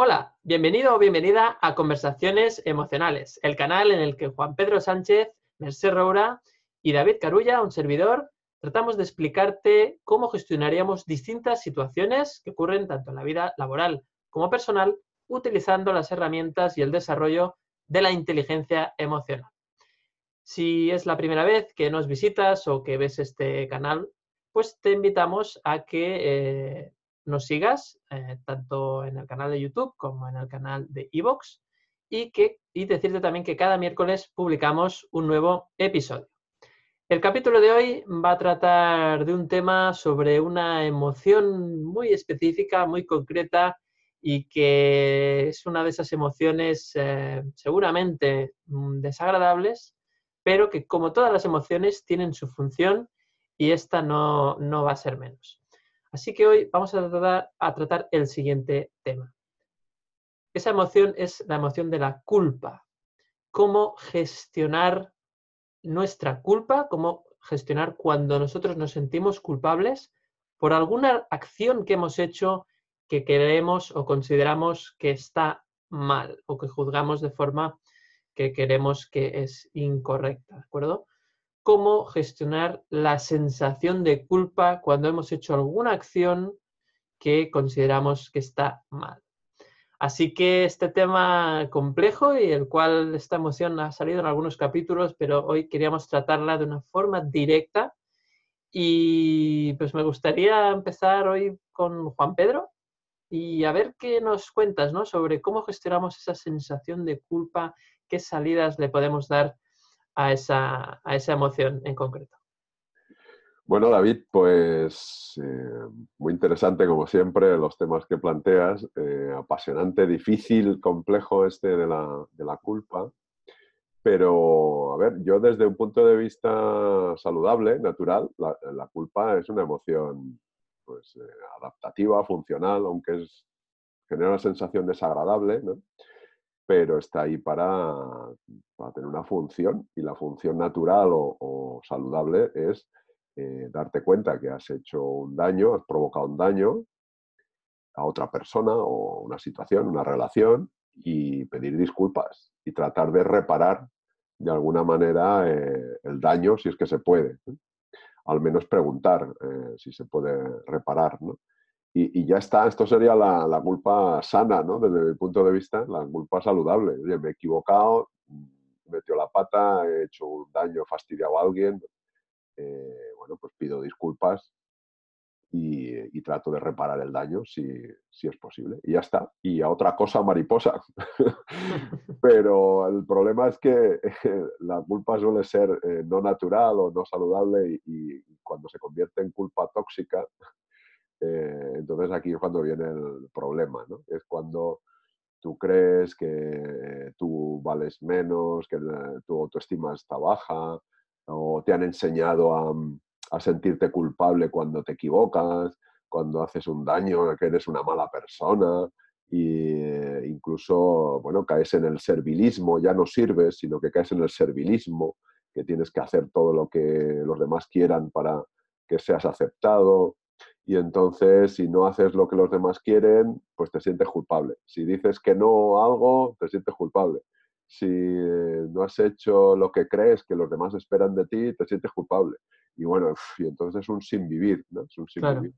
Hola, bienvenido o bienvenida a Conversaciones Emocionales, el canal en el que Juan Pedro Sánchez, Merced Roura y David Carulla, un servidor, tratamos de explicarte cómo gestionaríamos distintas situaciones que ocurren tanto en la vida laboral como personal utilizando las herramientas y el desarrollo de la inteligencia emocional. Si es la primera vez que nos visitas o que ves este canal, pues te invitamos a que eh, nos sigas eh, tanto en el canal de YouTube como en el canal de Evox y, que, y decirte también que cada miércoles publicamos un nuevo episodio. El capítulo de hoy va a tratar de un tema sobre una emoción muy específica, muy concreta y que es una de esas emociones eh, seguramente mm, desagradables, pero que como todas las emociones tienen su función y esta no, no va a ser menos. Así que hoy vamos a tratar, el siguiente tema. Esa emoción es la emoción de la culpa. Cómo gestionar nuestra culpa, cómo gestionar cuando nosotros nos sentimos culpables por alguna acción que hemos hecho que queremos o consideramos que está mal o que juzgamos de forma que queremos que es incorrecta, ¿de acuerdo? Cómo gestionar la sensación de culpa cuando hemos hecho alguna acción que consideramos que está mal. Así que este tema complejo y el cual esta emoción ha salido en algunos capítulos, pero hoy queríamos tratarla de una forma directa. Y pues me gustaría empezar hoy con Juan Pedro y a ver qué nos cuentas ¿no? sobre cómo gestionamos esa sensación de culpa, qué salidas le podemos dar a esa, a esa emoción en concreto. Bueno, David, pues eh, muy interesante como siempre los temas que planteas, eh, apasionante, difícil, complejo este de la, de la, culpa, pero a ver, yo desde un punto de vista saludable, natural, la, culpa es una emoción pues, eh, adaptativa, funcional, aunque es, genera una sensación desagradable, ¿no? Pero está ahí para, tener una función y la función natural o, saludable es eh, darte cuenta que has hecho un daño, has provocado un daño a otra persona o una situación, una relación y pedir disculpas y tratar de reparar de alguna manera eh, el daño si es que se puede. Al menos preguntar eh, si se puede reparar. ¿no? Y, ya está, esto sería la, culpa sana, ¿no? Desde mi punto de vista, la culpa saludable. Oye, me he equivocado, he metido la pata, he hecho un daño, he fastidiado a alguien. Eh, bueno, pues pido disculpas y, trato de reparar el daño si, si, es posible. Y ya está. Y a otra cosa mariposa. Pero el problema es que la culpa suele ser eh, no natural o no saludable y cuando se convierte en culpa tóxica, eh, entonces aquí es cuando viene el problema, ¿no? Es cuando tú crees que tú vales menos, que tu autoestima está baja, o te han enseñado a, a sentirte culpable cuando te equivocas, cuando haces un daño, que eres una mala persona, e incluso, bueno, caes en el servilismo, ya no sirves, sino que caes en el servilismo, que tienes que hacer todo lo que los demás quieran para que seas aceptado, y entonces si no haces lo que los demás quieren, pues te sientes culpable. Si dices que no a algo, te sientes culpable. Si eh, no has hecho lo que crees que los demás esperan de ti, te sientes culpable. Y bueno, y entonces es un sin vivir, ¿no? Es un sin vivir.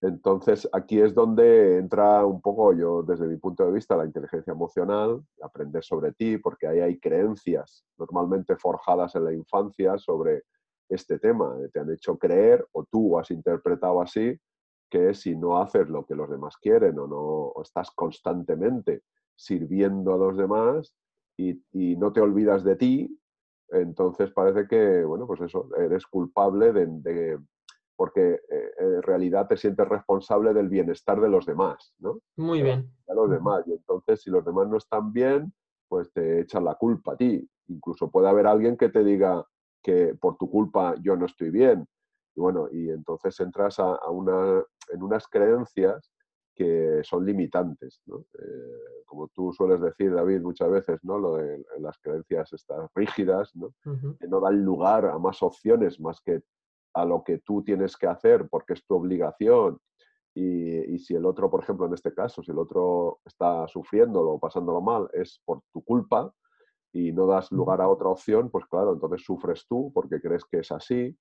Entonces aquí es donde entra un poco yo, desde mi punto de vista, la inteligencia emocional, aprender sobre ti, porque ahí hay creencias normalmente forjadas en la infancia sobre este tema. Te han hecho creer o tú has interpretado así que si no haces lo que los demás quieren o no estás constantemente sirviendo a los demás y, no te olvidas de ti, entonces parece que, bueno, pues eso, eres culpable de, porque eh, en realidad te sientes responsable del bienestar de los demás, ¿no? Muy bien. De los demás. Y entonces, si los demás no están bien, pues te echan la culpa a ti. Incluso puede haber alguien que te diga, que por tu culpa yo no estoy bien. Y bueno, y entonces entras a, una, en unas creencias que son limitantes. Eh, como tú sueles decir, David, muchas veces, ¿no? Lo de las creencias estas rígidas, que no dan lugar a más opciones más que a lo que tú tienes que hacer porque es tu obligación y, si el otro, por ejemplo, en este caso, si el otro está sufriéndolo o pasándolo mal, es por tu culpa y no das lugar a otra opción, pues claro, entonces sufres tú porque crees que es así.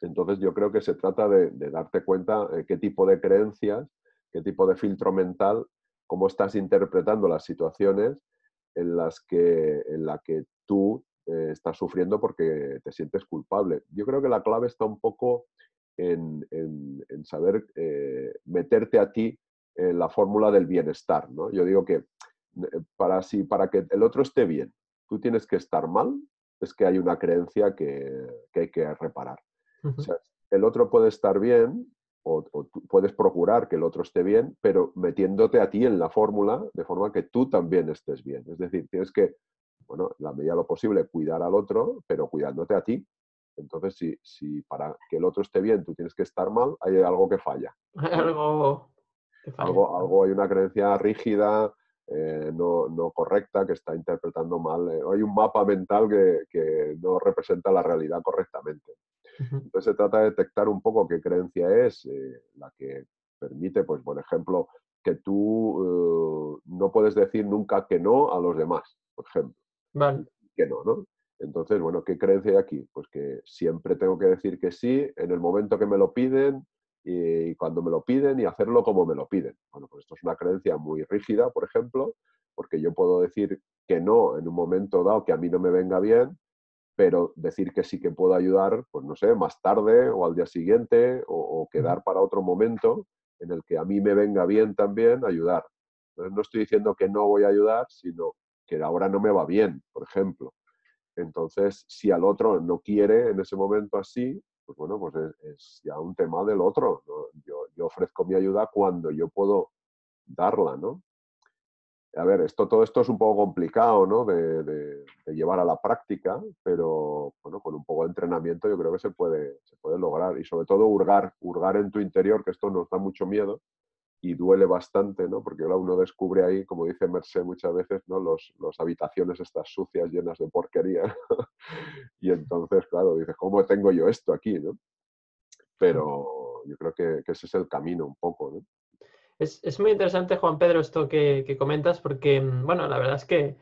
Entonces yo creo que se trata de, darte cuenta de qué tipo de creencias, qué tipo de filtro mental, cómo estás interpretando las situaciones en las que, en la que tú eh, estás sufriendo porque te sientes culpable. Yo creo que la clave está un poco en, saber eh, meterte a ti en la fórmula del bienestar. ¿no? Yo digo que eh, para, si, para que el otro esté bien, tú tienes que estar mal, es que hay una creencia que, hay que reparar. el otro puede estar bien o, puedes procurar que el otro esté bien, pero metiéndote a ti en la fórmula de forma que tú también estés bien. Es decir, tienes que, bueno, la medida de lo posible, cuidar al otro, pero cuidándote a ti entonces, si, si para que el otro esté bien tú tienes que estar mal, hay algo que falla. algo, Algo, algo, hay una creencia rígida, eh, no, no, correcta, que está interpretando mal. Eh, hay un mapa mental que, que, no representa la realidad correctamente. Entonces se trata de detectar un poco qué creencia es eh, la que permite, pues, por ejemplo, que tú no puedes decir nunca que no a los demás, por ejemplo. Vale. Que no, ¿no? Entonces, bueno, ¿qué creencia hay aquí? Pues que siempre tengo que decir que sí en el momento que me lo piden y cuando me lo piden y hacerlo como me lo piden. Bueno, pues esto es una creencia muy rígida, por ejemplo, porque yo puedo decir que no en un momento dado que a mí no me venga bien, pero decir que sí que puedo ayudar, pues no sé, más tarde o al día siguiente o, quedar para otro momento en el que a mí me venga bien también ayudar. Entonces, no estoy diciendo que no voy a ayudar, sino que ahora no me va bien, por ejemplo. Entonces, si al otro no quiere en ese momento así, pues bueno, pues es, ya un tema del otro. Yo, ofrezco mi ayuda cuando yo puedo darla, ¿no? A ver, esto, todo esto es un poco complicado, ¿no? De, llevar a la práctica, pero bueno, con un poco de entrenamiento yo creo que se puede, se puede lograr. Y sobre todo hurgar, hurgar en tu interior, que esto nos da mucho miedo, y duele bastante, ¿no? Porque ahora uno descubre ahí, como dice Merced muchas veces, ¿no? Los, habitaciones estas sucias, llenas de porquería. y entonces, claro, dices, ¿cómo tengo yo esto aquí, no? Pero yo creo que, ese es el camino un poco, ¿no? Es, muy interesante, Juan Pedro, esto que, comentas, porque, mm, bueno, la verdad es que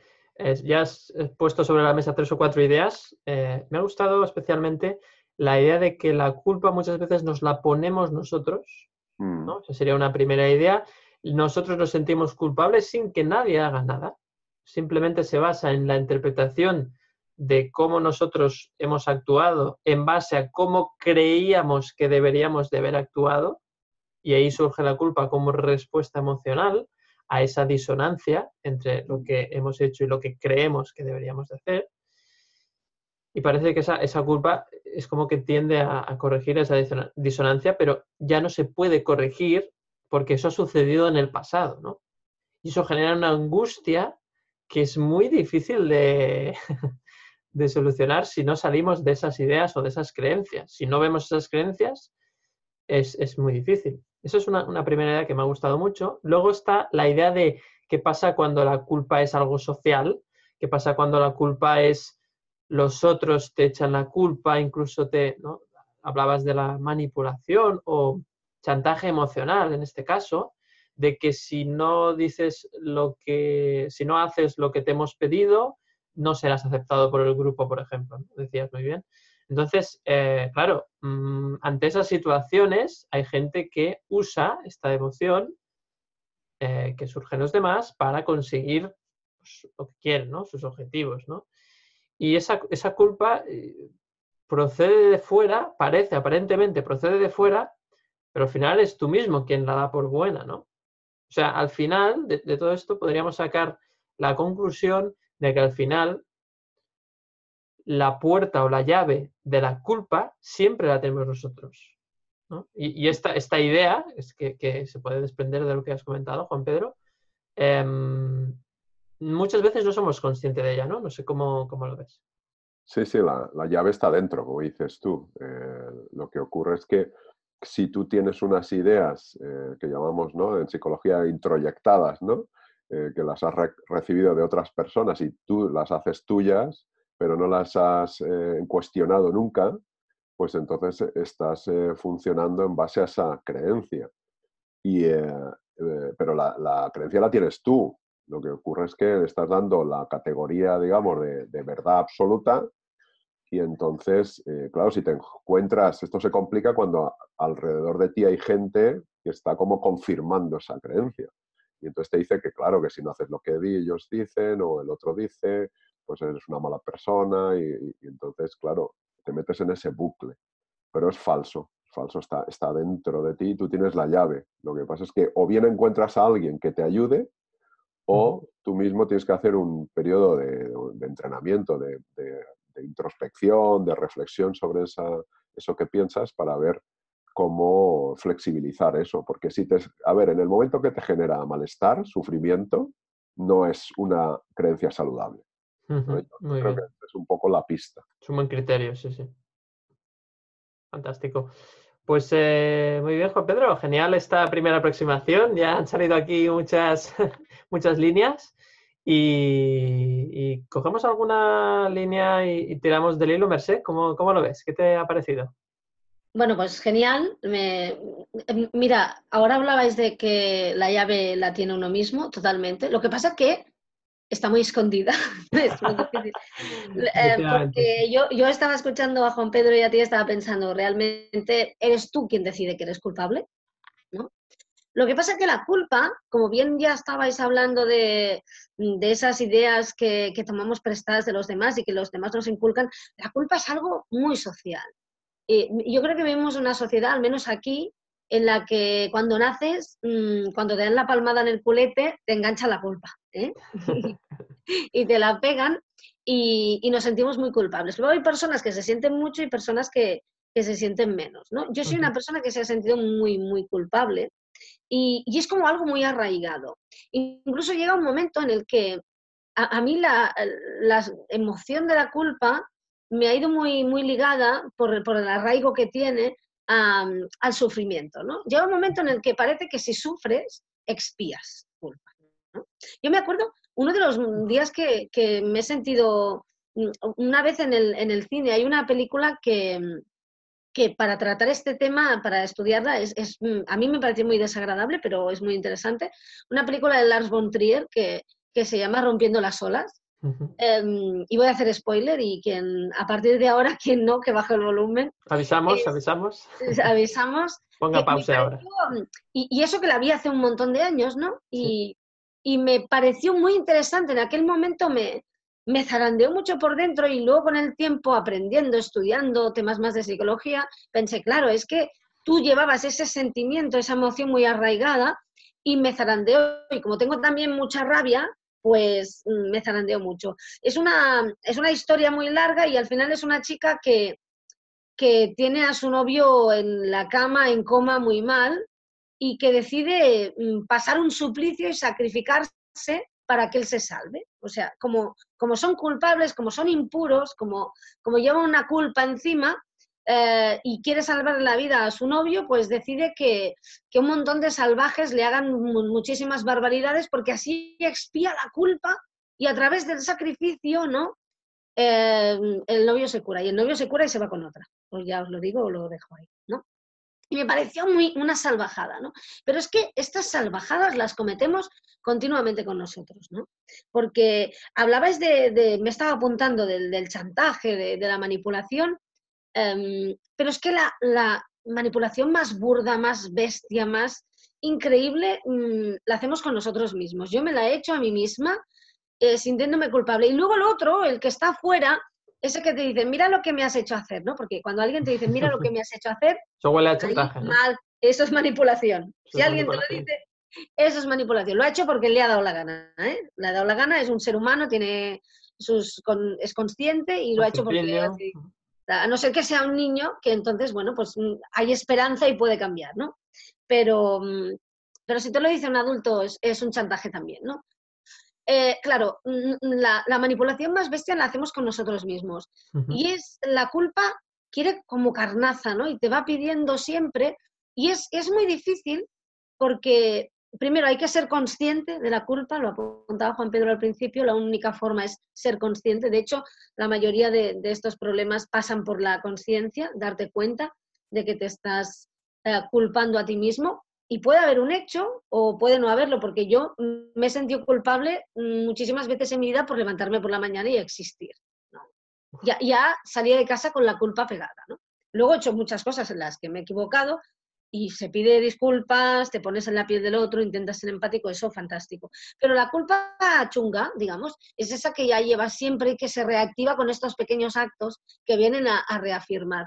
ya has puesto sobre la mesa tres o cuatro ideas. Eh, me ha gustado especialmente la idea de que la culpa muchas veces nos la ponemos nosotros Mm. Esa sería una primera idea. Nosotros nos sentimos culpables sin que nadie haga nada. Simplemente se basa en la interpretación de cómo nosotros hemos actuado en base a cómo creíamos que deberíamos de haber actuado y ahí surge la culpa como respuesta emocional a esa disonancia entre lo que hemos hecho y lo que creemos que deberíamos de hacer. Y parece que esa, esa culpa es como que tiende a, corregir esa disonancia, pero ya no se puede corregir porque eso ha sucedido en el pasado, ¿no? Y eso genera una angustia que es muy difícil de, de solucionar si no salimos de esas ideas o de esas creencias. Si no vemos esas creencias, es, es muy difícil. Eso es una, una, primera idea que me ha gustado mucho. Luego está la idea de qué pasa cuando la culpa es algo social, qué pasa cuando la culpa es los otros te echan la culpa, incluso te, ¿no? hablabas de la manipulación o chantaje emocional en este caso, de que si no dices lo que, si no haces lo que te hemos pedido, no serás aceptado por el grupo, por ejemplo. Decías muy bien. Entonces, eh, claro, mm, ante esas situaciones hay gente que usa esta emoción eh, que surge en los demás para conseguir pues, lo que quieren, ¿no? Sus objetivos, ¿no? Y esa, esa culpa eh, procede de fuera, parece, aparentemente procede de fuera, pero al final es tú mismo quien la da por buena, ¿no? O sea, al final de, todo esto podríamos sacar la conclusión de que al final la puerta o la llave de la culpa siempre la tenemos nosotros. ¿no? Y, esta, esta, idea, es que, que, se puede desprender de lo que has comentado, Juan Pedro, em, muchas veces no somos conscientes de ella, ¿no? No sé cómo, cómo lo ves. Sí, sí, la, la, llave está dentro, como dices tú. Eh, lo que ocurre es que si tú tienes unas ideas eh, que llamamos ¿no? en psicología introyectadas, ¿no? Eh, que las has recibido de otras personas y tú las haces tuyas, pero no las has cuestionado nunca, pues entonces estás funcionando en base a esa creencia. y, pero la, la, creencia la tienes tú. Lo que ocurre es que le estás dando la categoría, digamos, de, de verdad absoluta y entonces, eh, claro, si te encuentras, esto se complica cuando alrededor de ti hay gente que está como confirmando esa creencia. Y entonces te dice que, claro, que si no haces lo que ellos dicen o el otro dice, pues eres una mala persona y, entonces, claro, te metes en ese bucle. Pero es falso, falso, está, está dentro de ti, tú tienes la llave. Lo que pasa es que o bien encuentras a alguien que te ayude o tú mismo tienes que hacer un periodo de, entrenamiento, de, introspección, de reflexión sobre esa, eso que piensas para ver cómo flexibilizar eso. Porque si te... A ver, en el momento que te genera malestar, sufrimiento, no es una creencia saludable. creo que es un poco la pista. Es un buen criterio, sí, sí. Fantástico. Pues eh, muy bien, Juan Pedro, genial esta primera aproximación. Ya han salido aquí muchas, muchas líneas y, cogemos alguna línea y, tiramos del hilo, Merced. ¿Cómo, ¿Cómo, lo ves? ¿Qué te ha parecido? Bueno, pues genial. mira, ahora hablabais de que la llave la tiene uno mismo, totalmente. Lo que pasa que está muy escondida. Eh, porque yo, yo estaba escuchando a Juan Pedro y a ti estaba pensando, ¿realmente eres tú quien decide que eres culpable? ¿No? Lo que pasa es que la culpa, como bien ya estabais hablando de, de esas ideas que, que, tomamos prestadas de los demás y que los demás nos inculcan, la culpa es algo muy social. Y yo creo que vivimos una sociedad, al menos aquí, en la que cuando naces, mm, cuando te dan la palmada en el culete, te engancha la culpa. ¿eh? y te la pegan y, nos sentimos muy culpables. Luego hay personas que se sienten mucho y personas que, se sienten menos. ¿no? Yo soy una persona que se ha sentido muy, muy culpable y, es como algo muy arraigado. Incluso llega un momento en el que a, mí la, emoción de la culpa me ha ido muy, muy ligada por, por el arraigo que tiene al sufrimiento. ¿no? Llega un momento en el que parece que si sufres, expías culpa. Yo me acuerdo, uno de los días que, me he sentido, mm, una vez en el, en el, cine, hay una película que, que para tratar este tema, para estudiarla, es, es, mm, a mí me pareció muy desagradable, pero es muy interesante. Una película de Lars von Trier que, que se llama Rompiendo las olas. Em, y voy a hacer spoiler y quien a partir de ahora, quien no, que baje el volumen. Avisamos, avisamos. Avisamos. Ponga pausa ahora. Y, y, eso que la vi hace un montón de años, ¿no? Y, y me pareció muy interesante. En aquel momento me, me zarandeó mucho por dentro y luego con el tiempo aprendiendo, estudiando temas más de psicología, pensé, claro, es que tú llevabas ese sentimiento, esa emoción muy arraigada y me zarandeó. Y como tengo también mucha rabia, pues mm, me zarandeó mucho. Es una, es una historia muy larga y al final es una chica que, que tiene a su novio en la cama, en coma, muy mal, y que decide mm, pasar un suplicio y sacrificarse para que él se salve. O sea, como, como son culpables, como son impuros, como, como llevan una culpa encima eh, y quiere salvar la vida a su novio, pues decide que, que, un montón de salvajes le hagan muchísimas barbaridades porque así expía la culpa y a través del sacrificio, ¿no? Eh, el novio se cura y el novio se cura y se va con otra. Pues ya os lo digo o lo dejo ahí, ¿no? Y me pareció muy una salvajada, ¿no? Pero es que estas salvajadas las cometemos continuamente con nosotros, ¿no? Porque hablabais de, me estaba apuntando del, chantaje, de, la manipulación, em, pero es que la, manipulación más burda, más bestia, más increíble, mm, la hacemos con nosotros mismos. Yo me la he hecho a mí misma eh, sintiéndome culpable. Y luego el otro, el que está afuera, ese que te dice, mira lo que me has hecho hacer, ¿no? Porque cuando alguien te dice, mira lo que me has hecho hacer, eso huele a chantaje. eso es manipulación. si alguien te lo dice, eso es manipulación. Lo ha hecho porque le ha dado la gana. ¿eh? Le ha dado la gana, es un ser humano, tiene sus, es consciente y lo ha hecho porque le ha A no ser que sea un niño, que entonces, bueno, pues mm, hay esperanza y puede cambiar, ¿no? Pero, mm, pero si te lo dice un adulto, es, es un chantaje también, ¿no? Eh, claro, la, manipulación más bestia la hacemos con nosotros mismos. Y es la culpa, quiere como carnaza, ¿no? Y te va pidiendo siempre. Y es, es muy difícil porque, primero, hay que ser consciente de la culpa, lo apuntaba Juan Pedro al principio, la única forma es ser consciente. De hecho, la mayoría de, estos problemas pasan por la conciencia, darte cuenta de que te estás eh, culpando a ti mismo. y puede haber un hecho o puede no haberlo, porque yo me he sentido culpable muchísimas veces en mi vida por levantarme por la mañana y existir. Ya, ya salí de casa con la culpa pegada. ¿no? Luego he hecho muchas cosas en las que me he equivocado y se pide disculpas, te pones en la piel del otro, intentas ser empático, eso fantástico. Pero la culpa chunga, digamos, es esa que ya lleva siempre y que se reactiva con estos pequeños actos que vienen a, a reafirmar.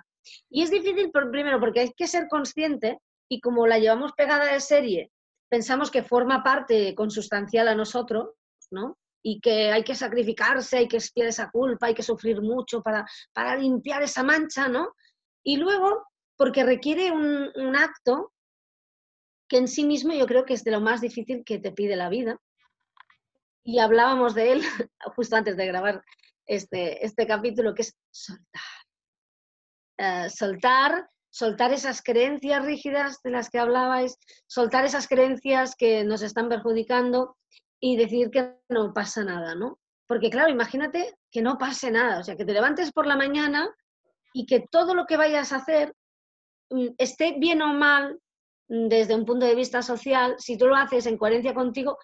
Y es difícil, por, primero, porque hay que ser consciente y como la llevamos pegada de serie, pensamos que forma parte consustancial a nosotros, ¿no? Y que hay que sacrificarse, hay que espiar esa culpa, hay que sufrir mucho para, para limpiar esa mancha, ¿no? Y luego, porque requiere un, acto que en sí mismo yo creo que es de lo más difícil que te pide la vida. Y hablábamos de él justo antes de grabar este, este capítulo, que es soltar. Uh, soltar soltar esas creencias rígidas de las que hablabais, soltar esas creencias que nos están perjudicando y decir que no pasa nada, ¿no? Porque claro, imagínate que no pase nada, o sea, que te levantes por la mañana y que todo lo que vayas a hacer esté bien o mal mm, desde un punto de vista social, si tú lo haces en coherencia contigo,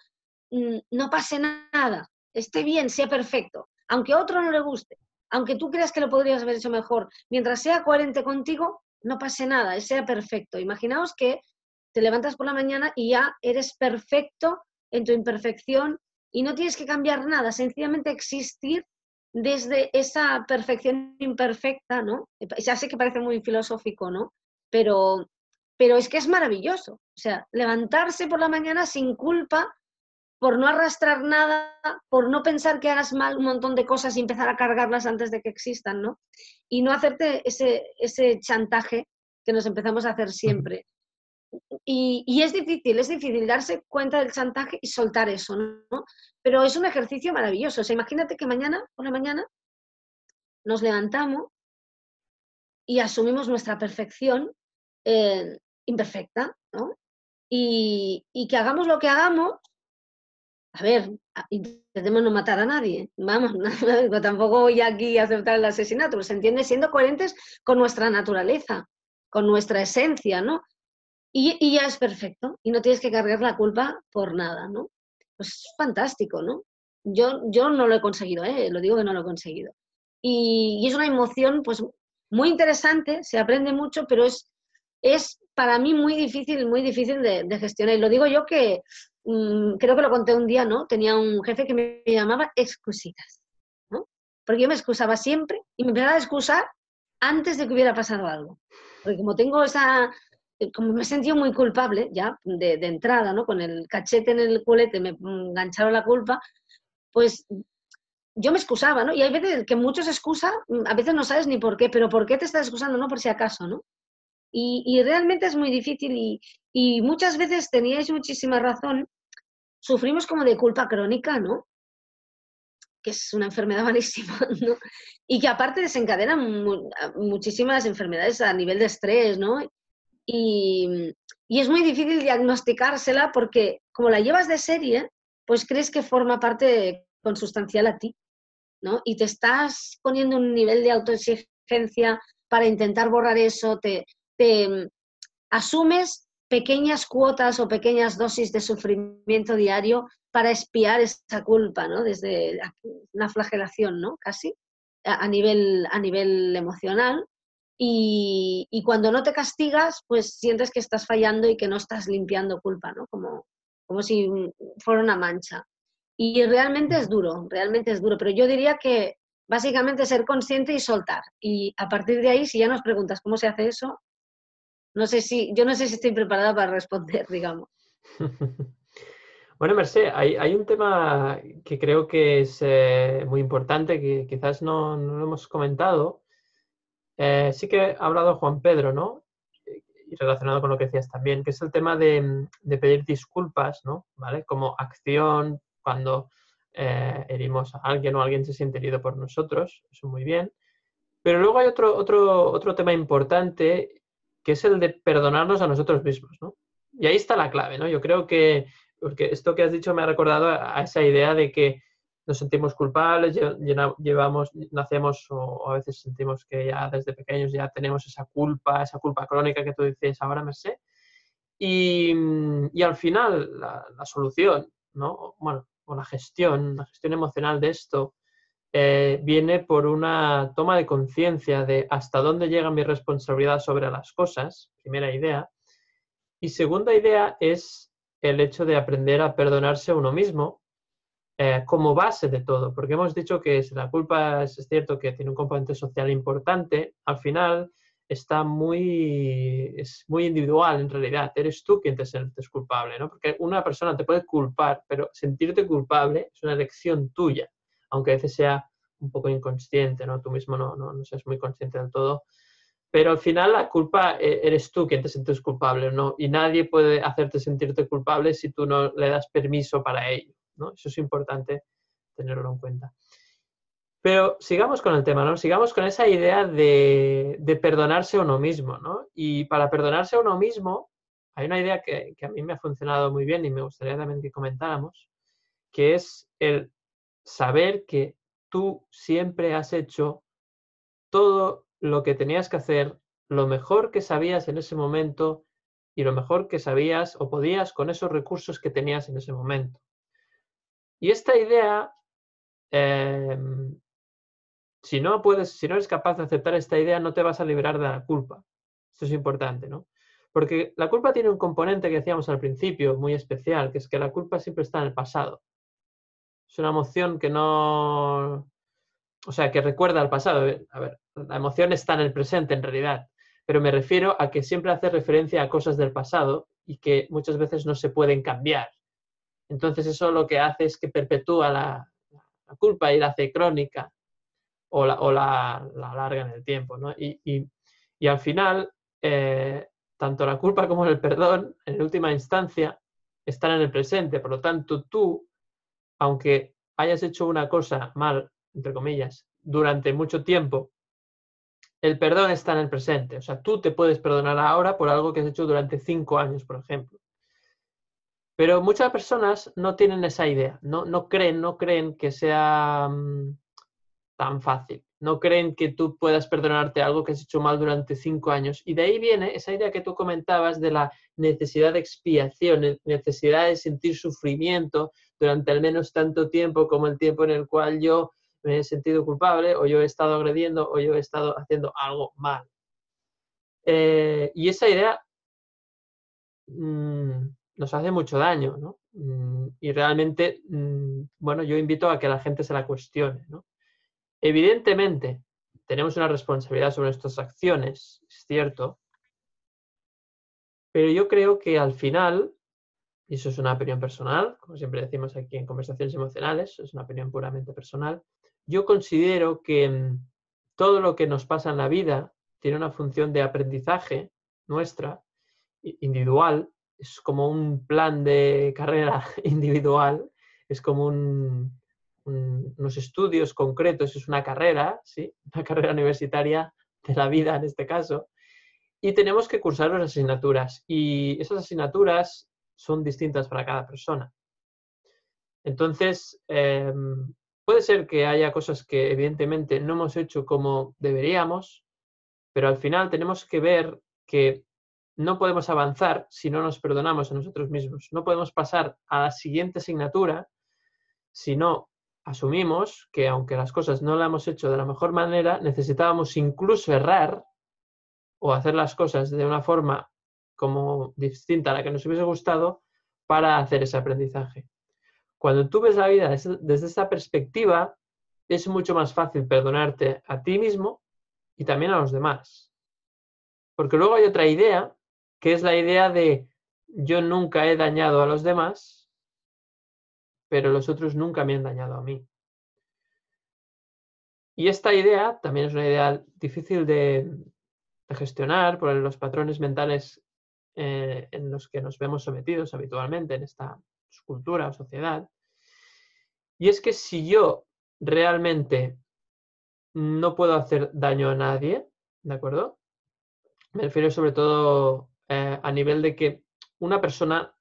mm, no pase nada, esté bien, sea perfecto, aunque a otro no le guste, aunque tú creas que lo podrías haber hecho mejor, mientras sea coherente contigo, no pase nada, sea perfecto. Imaginaos que te levantas por la mañana y ya eres perfecto en tu imperfección y no tienes que cambiar nada, sencillamente existir desde esa perfección imperfecta, ¿no? Ya sé que parece muy filosófico, ¿no? Pero, pero es que es maravilloso. O sea, levantarse por la mañana sin culpa por no arrastrar nada, por no pensar que hagas mal un montón de cosas y empezar a cargarlas antes de que existan, ¿no? Y no hacerte ese, ese chantaje que nos empezamos a hacer siempre. Y, y, es difícil, es difícil darse cuenta del chantaje y soltar eso, ¿no? Pero es un ejercicio maravilloso. O sea, imagínate que mañana, por la mañana, nos levantamos y asumimos nuestra perfección eh, imperfecta, ¿no? Y, que hagamos lo que hagamos, a ver, intentemos no matar a nadie, vamos, tampoco voy aquí a aceptar el asesinato, se entiende siendo coherentes con nuestra naturaleza, con nuestra esencia, ¿no? Y, ya es perfecto, y no tienes que cargar la culpa por nada, ¿no? Pues es fantástico, ¿no? Yo, yo no lo he conseguido, ¿eh? lo digo que no lo he conseguido. Y es una emoción, pues, muy interesante, se aprende mucho, pero es, es para mí muy difícil, muy difícil de, gestionar. Y lo digo yo que Mm, creo que lo conté un día, ¿no? Tenía un jefe que me llamaba excusitas, ¿no? Porque yo me excusaba siempre y me empezaba a excusar antes de que hubiera pasado algo. Porque como tengo esa, eh, como me he sentido muy culpable ya de, de entrada, ¿no? Con el cachete en el culete me engancharon la culpa, pues yo me excusaba, ¿no? Y hay veces que muchos excusan, a veces no sabes ni por qué, pero ¿por qué te estás excusando? No por si acaso, ¿no? Y, realmente es muy difícil y, muchas veces teníais muchísima razón sufrimos como de culpa crónica, ¿no? Que es una enfermedad malísima, ¿no? Y que aparte desencadena muchísimas enfermedades a nivel de estrés, ¿no? Y, y, es muy difícil diagnosticársela porque como la llevas de serie, pues crees que forma parte consustancial a ti, ¿no? Y te estás poniendo un nivel de autoexigencia para intentar borrar eso, te, te asumes pequeñas cuotas o pequeñas dosis de sufrimiento diario para espiar esa culpa, ¿no? Desde una flagelación, ¿no? Casi a nivel, a nivel emocional. Y, y, cuando no te castigas, pues sientes que estás fallando y que no estás limpiando culpa, ¿no? Como, como si fuera una mancha. Y realmente es duro, realmente es duro. Pero yo diría que básicamente ser consciente y soltar. Y a partir de ahí, si ya nos preguntas cómo se hace eso, no sé si, yo no sé si estoy preparada para responder, digamos. Bueno, Merced, hay, un tema que creo que es eh, muy importante, que quizás no, lo hemos comentado. Eh, sí que ha hablado Juan Pedro, ¿no? Y relacionado con lo que decías también, que es el tema de, pedir disculpas, ¿no? ¿Vale? Como acción cuando eh, herimos a alguien o alguien se siente herido por nosotros, eso muy bien. Pero luego hay otro, otro, otro tema importante que es el de perdonarnos a nosotros mismos, ¿no? Y ahí está la clave, ¿no? Yo creo que, porque esto que has dicho me ha recordado a, esa idea de que nos sentimos culpables, llevamos, nacemos o, a veces sentimos que ya desde pequeños ya tenemos esa culpa, esa culpa crónica que tú dices ahora, Merced. Y, y al final, la, la, solución, ¿no? Bueno, o la gestión, la gestión emocional de esto, eh, viene por una toma de conciencia de hasta dónde llega mi responsabilidad sobre las cosas, primera idea. Y segunda idea es el hecho de aprender a perdonarse a uno mismo eh, como base de todo, porque hemos dicho que si la culpa es, cierto que tiene un componente social importante, al final está muy, es muy individual en realidad, eres tú quien te sientes culpable, ¿no? Porque una persona te puede culpar, pero sentirte culpable es una elección tuya aunque a veces sea un poco inconsciente, ¿no? Tú mismo no, no, no seas muy consciente del todo. Pero al final la culpa eh, eres tú quien te sientes culpable, ¿no? Y nadie puede hacerte sentirte culpable si tú no le das permiso para ello, ¿no? Eso es importante tenerlo en cuenta. Pero sigamos con el tema, ¿no? Sigamos con esa idea de, perdonarse a uno mismo, ¿no? Y para perdonarse a uno mismo, hay una idea que a mí me ha funcionado muy bien y me gustaría también que comentáramos, que es el saber que tú siempre has hecho todo lo que tenías que hacer, lo mejor que sabías en ese momento y lo mejor que sabías o podías con esos recursos que tenías en ese momento. Y esta idea, eh, si no puedes, si no eres capaz de aceptar esta idea, no te vas a liberar de la culpa. Esto es importante, ¿no? Porque la culpa tiene un componente que decíamos al principio, muy especial, que es que la culpa siempre está en el pasado. Es una emoción que no, o sea, que recuerda al pasado. A ver, la emoción está en el presente en realidad, pero me refiero a que siempre hace referencia a cosas del pasado y que muchas veces no se pueden cambiar. Entonces eso lo que hace es que perpetúa la, culpa y la hace crónica o la, o la, la alarga en el tiempo. ¿no? Y, y, y, al final, eh, tanto la culpa como el perdón, en última instancia, están en el presente. Por lo tanto, tú aunque hayas hecho una cosa mal, entre comillas, durante mucho tiempo, el perdón está en el presente. O sea, tú te puedes perdonar ahora por algo que has hecho durante cinco años, por ejemplo. Pero muchas personas no tienen esa idea, no, no creen, no creen que sea um, tan fácil. No creen que tú puedas perdonarte algo que has hecho mal durante cinco años. Y de ahí viene esa idea que tú comentabas de la necesidad de expiación, necesidad de sentir sufrimiento durante al menos tanto tiempo como el tiempo en el cual yo me he sentido culpable o yo he estado agrediendo o yo he estado haciendo algo mal. Eh, y esa idea mmm, nos hace mucho daño, ¿no? Mm, y realmente, mmm, bueno, yo invito a que la gente se la cuestione, ¿no? Evidentemente, tenemos una responsabilidad sobre nuestras acciones, es cierto, pero yo creo que al final, y eso es una opinión personal, como siempre decimos aquí en conversaciones emocionales, es una opinión puramente personal, yo considero que mm, todo lo que nos pasa en la vida tiene una función de aprendizaje nuestra, individual, es como un plan de carrera individual, es como un, unos estudios concretos, es una carrera, ¿sí? una carrera universitaria de la vida en este caso, y tenemos que cursar las asignaturas. Y esas asignaturas son distintas para cada persona. Entonces, eh, puede ser que haya cosas que evidentemente no hemos hecho como deberíamos, pero al final tenemos que ver que no podemos avanzar si no nos perdonamos a nosotros mismos. No podemos pasar a la siguiente asignatura si no asumimos que aunque las cosas no las hemos hecho de la mejor manera, necesitábamos incluso errar o hacer las cosas de una forma como distinta a la que nos hubiese gustado para hacer ese aprendizaje. Cuando tú ves la vida desde esa perspectiva, es mucho más fácil perdonarte a ti mismo y también a los demás. Porque luego hay otra idea, que es la idea de yo nunca he dañado a los demás pero los otros nunca me han dañado a mí. Y esta idea también es una idea difícil de, de gestionar por los patrones mentales eh, en los que nos vemos sometidos habitualmente en esta cultura o sociedad. Y es que si yo realmente no puedo hacer daño a nadie, ¿de acuerdo? Me refiero sobre todo eh, a nivel de que una persona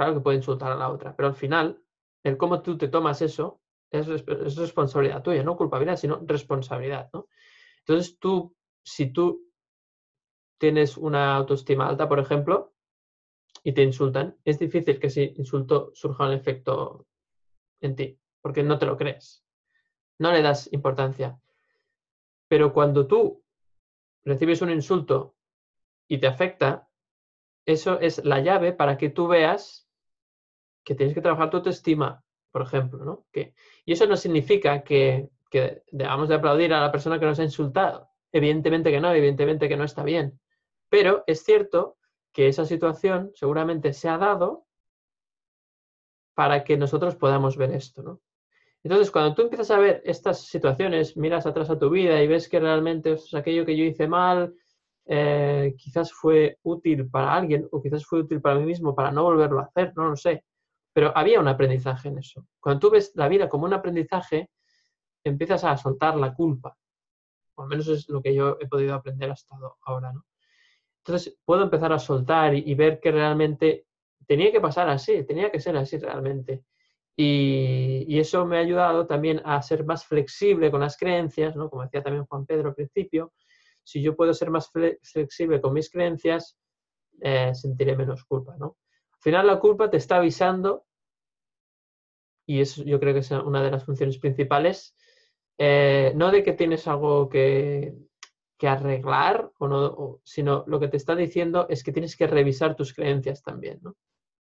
Claro que puede insultar a la otra, pero al final, el cómo tú te tomas eso es, es responsabilidad tuya, no culpabilidad, sino responsabilidad, ¿no? Entonces tú, si tú tienes una autoestima alta, por ejemplo, y te insultan, es difícil que ese insulto surja un efecto en ti, porque no te lo crees. No le das importancia. Pero cuando tú recibes un insulto y te afecta, eso es la llave para que tú veas que tienes que trabajar tu autoestima, por ejemplo, ¿no? Y eso no significa que, que debamos de aplaudir a la persona que nos ha insultado. Evidentemente que no, evidentemente que no está bien. Pero es cierto que esa situación seguramente se ha dado para que nosotros podamos ver esto, ¿no? Entonces, cuando tú empiezas a ver estas situaciones, miras atrás a tu vida y ves que realmente es aquello que yo hice mal, eh, quizás fue útil para alguien o quizás fue útil para mí mismo para no volverlo a hacer, no lo sé. Pero había un aprendizaje en eso. Cuando tú ves la vida como un aprendizaje, empiezas a soltar la culpa. Al menos es lo que yo he podido aprender hasta ahora, ¿no? Entonces puedo empezar a soltar y, ver que realmente tenía que pasar así, tenía que ser así realmente. Y, eso me ha ayudado también a ser más flexible con las creencias, ¿no? Como decía también Juan Pedro al principio, si yo puedo ser más flexible con mis creencias, eh, sentiré menos culpa, ¿no? Al final la culpa te está avisando, y eso yo creo que es una de las funciones principales, eh, no de que tienes algo que, que arreglar, sino lo que te está diciendo es que tienes que revisar tus creencias también, ¿no?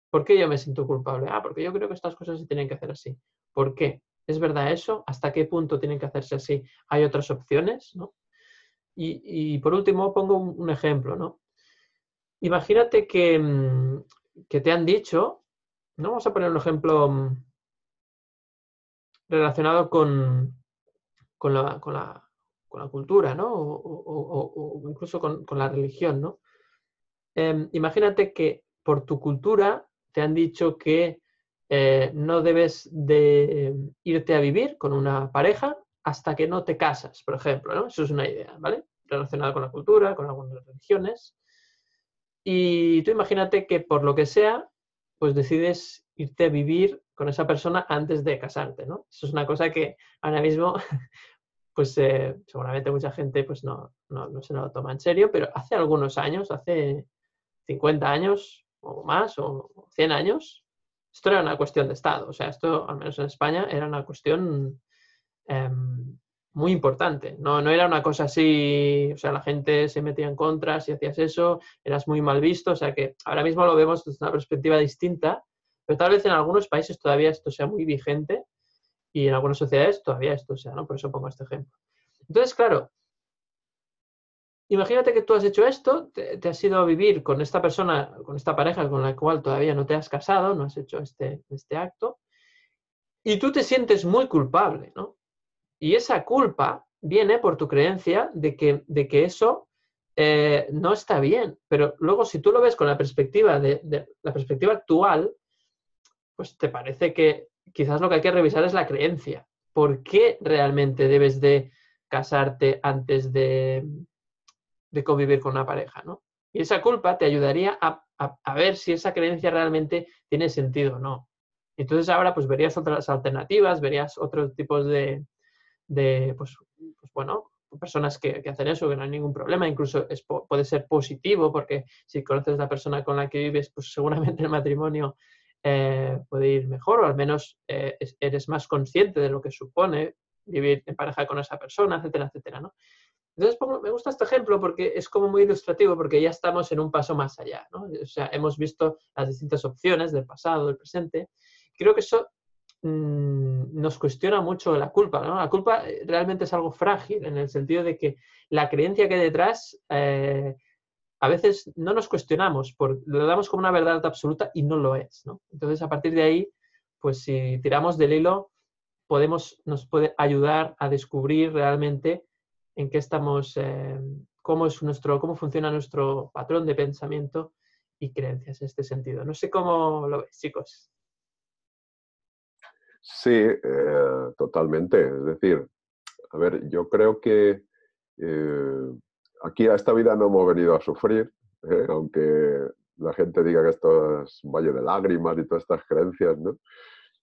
¿Por qué yo me siento culpable? Ah, porque yo creo que estas cosas se tienen que hacer así. ¿Por qué? ¿Es verdad eso? ¿Hasta qué punto tienen que hacerse así? ¿Hay otras opciones? ¿no? Y, por último, pongo un, ejemplo, ¿no? Imagínate que, mm, que, te han dicho, ¿no? Vamos a poner un ejemplo mm, relacionado con, con la con la cultura, ¿no? O, incluso con, la religión, ¿no? Em, imagínate que por tu cultura te han dicho que eh, no debes de em, irte a vivir con una pareja hasta que no te casas, por ejemplo, ¿no? Eso es una idea, ¿vale? Relacionada con la cultura, con algunas religiones. Y tú imagínate que por lo que sea, pues decides irte a vivir con esa persona antes de casarte, ¿no? Eso es una cosa que ahora mismo pues eh, seguramente mucha gente pues no, no, se lo toma en serio, pero hace algunos años, hace 50 años o más, o 100 años, esto era una cuestión de Estado. O sea, esto, al menos en España, era una cuestión em, muy importante. No, no era una cosa así, o sea, la gente se metía en contra si hacías eso, eras muy mal visto. O sea, que ahora mismo lo vemos desde una perspectiva distinta, pero tal vez en algunos países todavía esto sea muy vigente y en algunas sociedades todavía esto sea, ¿no? Por eso pongo este ejemplo. Entonces, claro, imagínate que tú has hecho esto, te, has ido a vivir con esta persona, con esta pareja con la cual todavía no te has casado, no has hecho este, este acto, y tú te sientes muy culpable, ¿no? Y esa culpa viene por tu creencia de que, de que eso eh, no está bien. Pero luego, si tú lo ves con la perspectiva de, de, la perspectiva actual, pues te parece que quizás lo que hay que revisar es la creencia. ¿Por qué realmente debes de casarte antes de, de convivir con una pareja? ¿no? Y esa culpa te ayudaría a, ver si esa creencia realmente tiene sentido o no. Entonces ahora pues verías otras alternativas, verías otros tipos de, de pues, pues, bueno, personas que, hacen eso, que no hay ningún problema, incluso puede ser positivo porque si conoces a la persona con la que vives, pues seguramente el matrimonio eh, puede ir mejor o al menos eh, eres más consciente de lo que supone vivir en pareja con esa persona, etcétera, etcétera, ¿no? Entonces me gusta este ejemplo porque es como muy ilustrativo porque ya estamos en un paso más allá, ¿no? O sea, hemos visto las distintas opciones del pasado, del presente. Creo que eso mm, nos cuestiona mucho la culpa, ¿no? La culpa eh, realmente es algo frágil en el sentido de que la creencia que hay detrás a veces no nos cuestionamos, por, lo damos como una verdad absoluta y no lo es. ¿no? Entonces, a partir de ahí, pues si tiramos del hilo, podemos, nos puede ayudar a descubrir realmente en qué estamos, eh, cómo, es nuestro, cómo funciona nuestro patrón de pensamiento y creencias en este sentido. No sé cómo lo ves, chicos. Sí, eh, totalmente. Es decir, a ver, yo creo que eh, aquí a esta vida no hemos venido a sufrir, ¿eh? aunque la gente diga que esto es un valle de lágrimas y todas estas creencias, ¿no?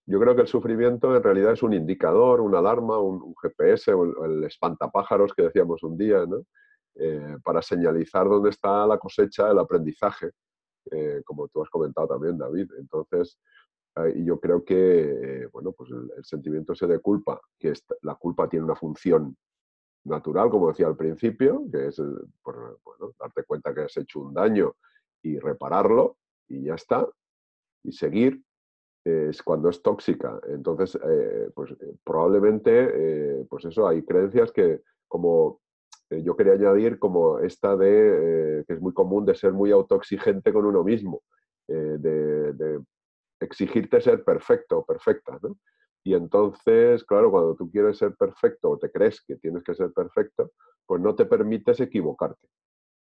Yo creo que el sufrimiento en realidad es un indicador, una alarma, un, GPS, o el, espantapájaros que decíamos un día. Eh, para señalizar dónde está la cosecha, el aprendizaje eh, como tú has comentado también, David. Entonces, yo creo que, bueno, pues el, sentimiento ese de culpa, que la culpa tiene una función natural, como decía al principio, que es bueno, darte cuenta que has hecho un daño y repararlo y ya está, y seguir, es cuando es tóxica. Entonces, eh, pues eh, probablemente, eh, pues eso, hay creencias que como yo quería añadir como esta de, que es muy común de ser muy autoexigente con uno mismo, de, exigirte ser perfecto o perfecta. Y entonces, claro, cuando tú quieres ser perfecto o te crees que tienes que ser perfecto, pues no te permites equivocarte.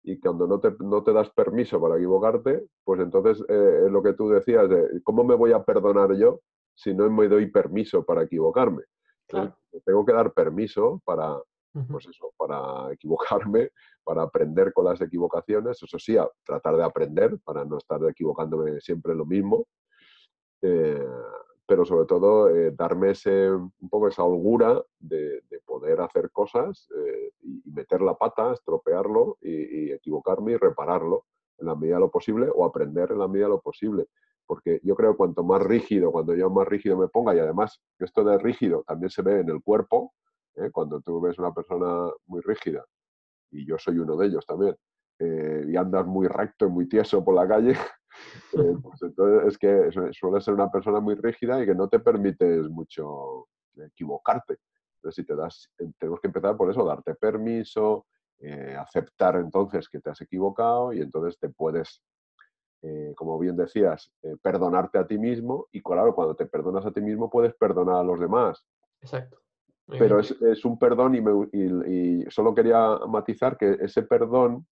Y cuando no te, no te das permiso para equivocarte, pues entonces eh, es lo que tú decías, de, ¿cómo me voy a perdonar yo si no me doy permiso para equivocarme? tengo que dar permiso para, pues eso, para equivocarme, para aprender con las equivocaciones, eso sí, a tratar de aprender para no estar equivocándome siempre lo mismo. Eh, pero sobre todo eh, darme ese, un poco esa holgura de, poder hacer cosas eh, y meter la pata, estropearlo y, equivocarme y repararlo en la medida de lo posible o aprender en la medida de lo posible. Porque yo creo que cuanto más rígido, cuando yo más rígido me ponga, y además esto de rígido también se ve en el cuerpo, ¿eh? cuando tú ves una persona muy rígida, y yo soy uno de ellos también, y andas muy recto y muy tieso por la calle, Eh, pues entonces es que suele ser una persona muy rígida y que no te permites mucho equivocarte. Entonces, si te das, eh, tenemos que empezar por eso, darte permiso, eh, aceptar entonces que te has equivocado y entonces te puedes, como bien decías, perdonarte a ti mismo y claro, cuando te perdonas a ti mismo puedes perdonar a los demás. Exacto. Pero es, es, un perdón y, y, solo quería matizar que ese perdón,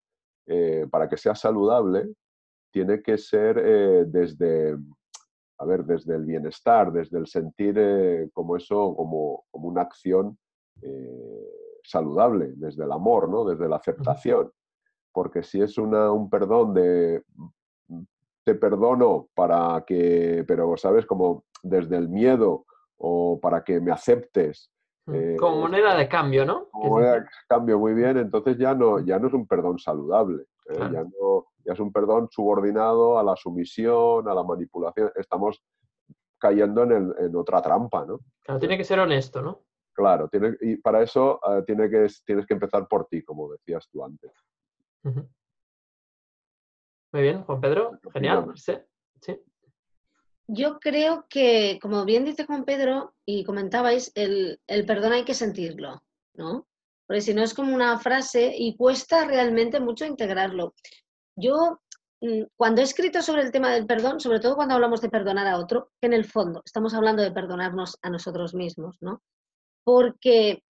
para que sea saludable, tiene que ser eh, desde, a ver, desde el bienestar, desde el sentir eh, como eso, como, como una acción eh, saludable, desde el amor, ¿no? desde la aceptación. Porque si es una, un perdón de mm, te perdono para que, pero sabes, como desde el miedo o para que me aceptes. como moneda de cambio, ¿no? Como moneda de cambio, muy bien. Entonces ya no, ya no es un perdón saludable. Ya no, ya es un perdón subordinado a la sumisión, a la manipulación. Estamos cayendo en, otra trampa, ¿no? Claro, tiene que ser honesto, ¿no? Claro, tiene, y para eso eh, tiene que, tienes que empezar por ti, como decías tú antes. Muy bien, Juan Pedro, genial. Sí, sí. Yo creo que, como bien dice Juan Pedro y comentabais, el, el perdón hay que sentirlo, ¿no? Porque si no es como una frase y cuesta realmente mucho integrarlo. Yo, mm, cuando he escrito sobre el tema del perdón, sobre todo cuando hablamos de perdonar a otro, que en el fondo estamos hablando de perdonarnos a nosotros mismos, ¿no? Porque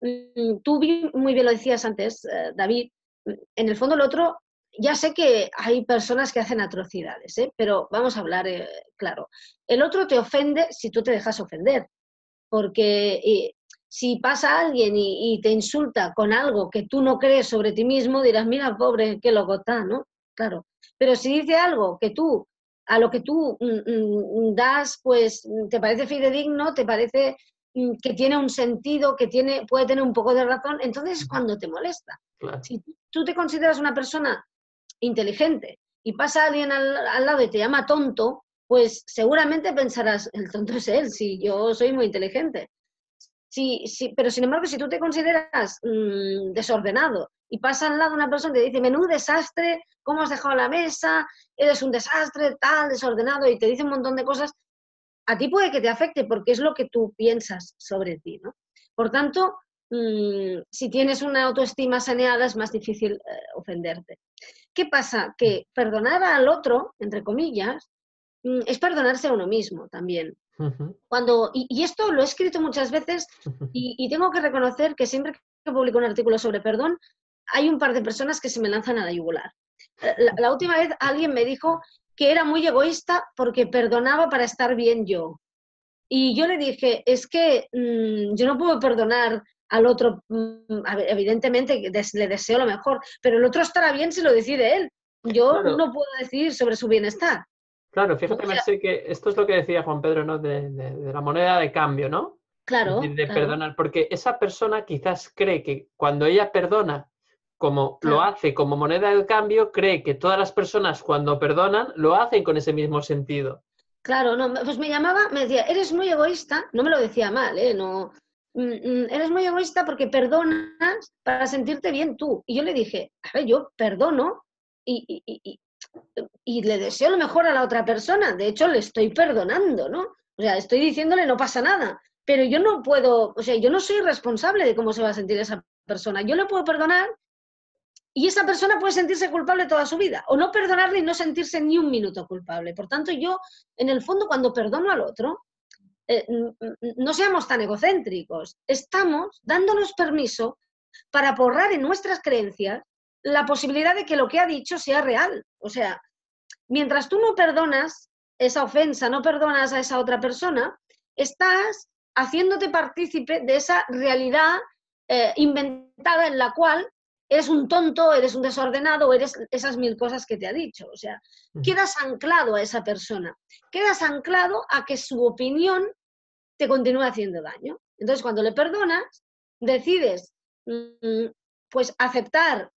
mm, tú muy bien lo decías antes, eh, David, en el fondo el otro, ya sé que hay personas que hacen atrocidades, ¿eh? pero vamos a hablar eh, claro. El otro te ofende si tú te dejas ofender, porque si pasa alguien y, te insulta con algo que tú no crees sobre ti mismo, dirás, mira, pobre, qué loco está, ¿no? Claro. Pero si dice algo que tú, a lo que tú mm, mm, das, pues te parece fidedigno, te parece mm, que tiene un sentido, que tiene, puede tener un poco de razón, entonces es cuando te molesta. Si tú te consideras una persona inteligente y pasa alguien al, al, lado y te llama tonto, pues seguramente pensarás, el tonto es él, si yo soy muy inteligente. Sí, sí, pero sin embargo, si tú te consideras mm, desordenado y pasa al lado una persona que te dice, menú desastre, ¿cómo has dejado la mesa? Eres un desastre, tal, desordenado, y te dice un montón de cosas, a ti puede que te afecte porque es lo que tú piensas sobre ti, ¿no? Por tanto, mm, si tienes una autoestima saneada es más difícil eh, ofenderte. ¿Qué pasa? Que perdonar al otro, entre comillas, mm, es perdonarse a uno mismo también. Cuando, y, esto lo he escrito muchas veces y, tengo que reconocer que siempre que publico un artículo sobre perdón, hay un par de personas que se me lanzan a la yugular. La, última vez alguien me dijo que era muy egoísta porque perdonaba para estar bien yo. Y yo le dije, es que mm, yo no puedo perdonar al otro, mm, evidentemente le deseo lo mejor, pero el otro estará bien si lo decide él. Yo no puedo decidir sobre su bienestar. Claro, fíjate, que esto es lo que decía Juan Pedro, ¿no? De, la moneda de cambio, ¿no? Claro. De, perdonar, porque esa persona quizás cree que cuando ella perdona como lo hace como moneda de cambio, cree que todas las personas cuando perdonan lo hacen con ese mismo sentido. Claro, no, pues me llamaba, me decía, eres muy egoísta, no me lo decía mal, ¿eh? No, mm, mm, eres muy egoísta porque perdonas para sentirte bien tú. Y yo le dije, a ver, yo perdono y, y, y, le deseo lo mejor a la otra persona. De hecho, le estoy perdonando, ¿no? O sea, estoy diciéndole no pasa nada. Pero yo no puedo, o sea, yo no soy responsable de cómo se va a sentir esa persona. Yo le puedo perdonar y esa persona puede sentirse culpable toda su vida, o no perdonarle y no sentirse ni un minuto culpable. Por tanto, yo, en el fondo, cuando perdono al otro, eh, no seamos tan egocéntricos. Estamos dándonos permiso para borrar en nuestras creencias la posibilidad de que lo que ha dicho sea real. O sea, mientras tú no perdonas esa ofensa, no perdonas a esa otra persona, estás haciéndote partícipe de esa realidad eh, inventada en la cual eres un tonto, eres un desordenado, eres esas mil cosas que te ha dicho. O sea, quedas anclado a esa persona, quedas anclado a que su opinión te continúe haciendo daño. Entonces, cuando le perdonas, decides mm, pues aceptar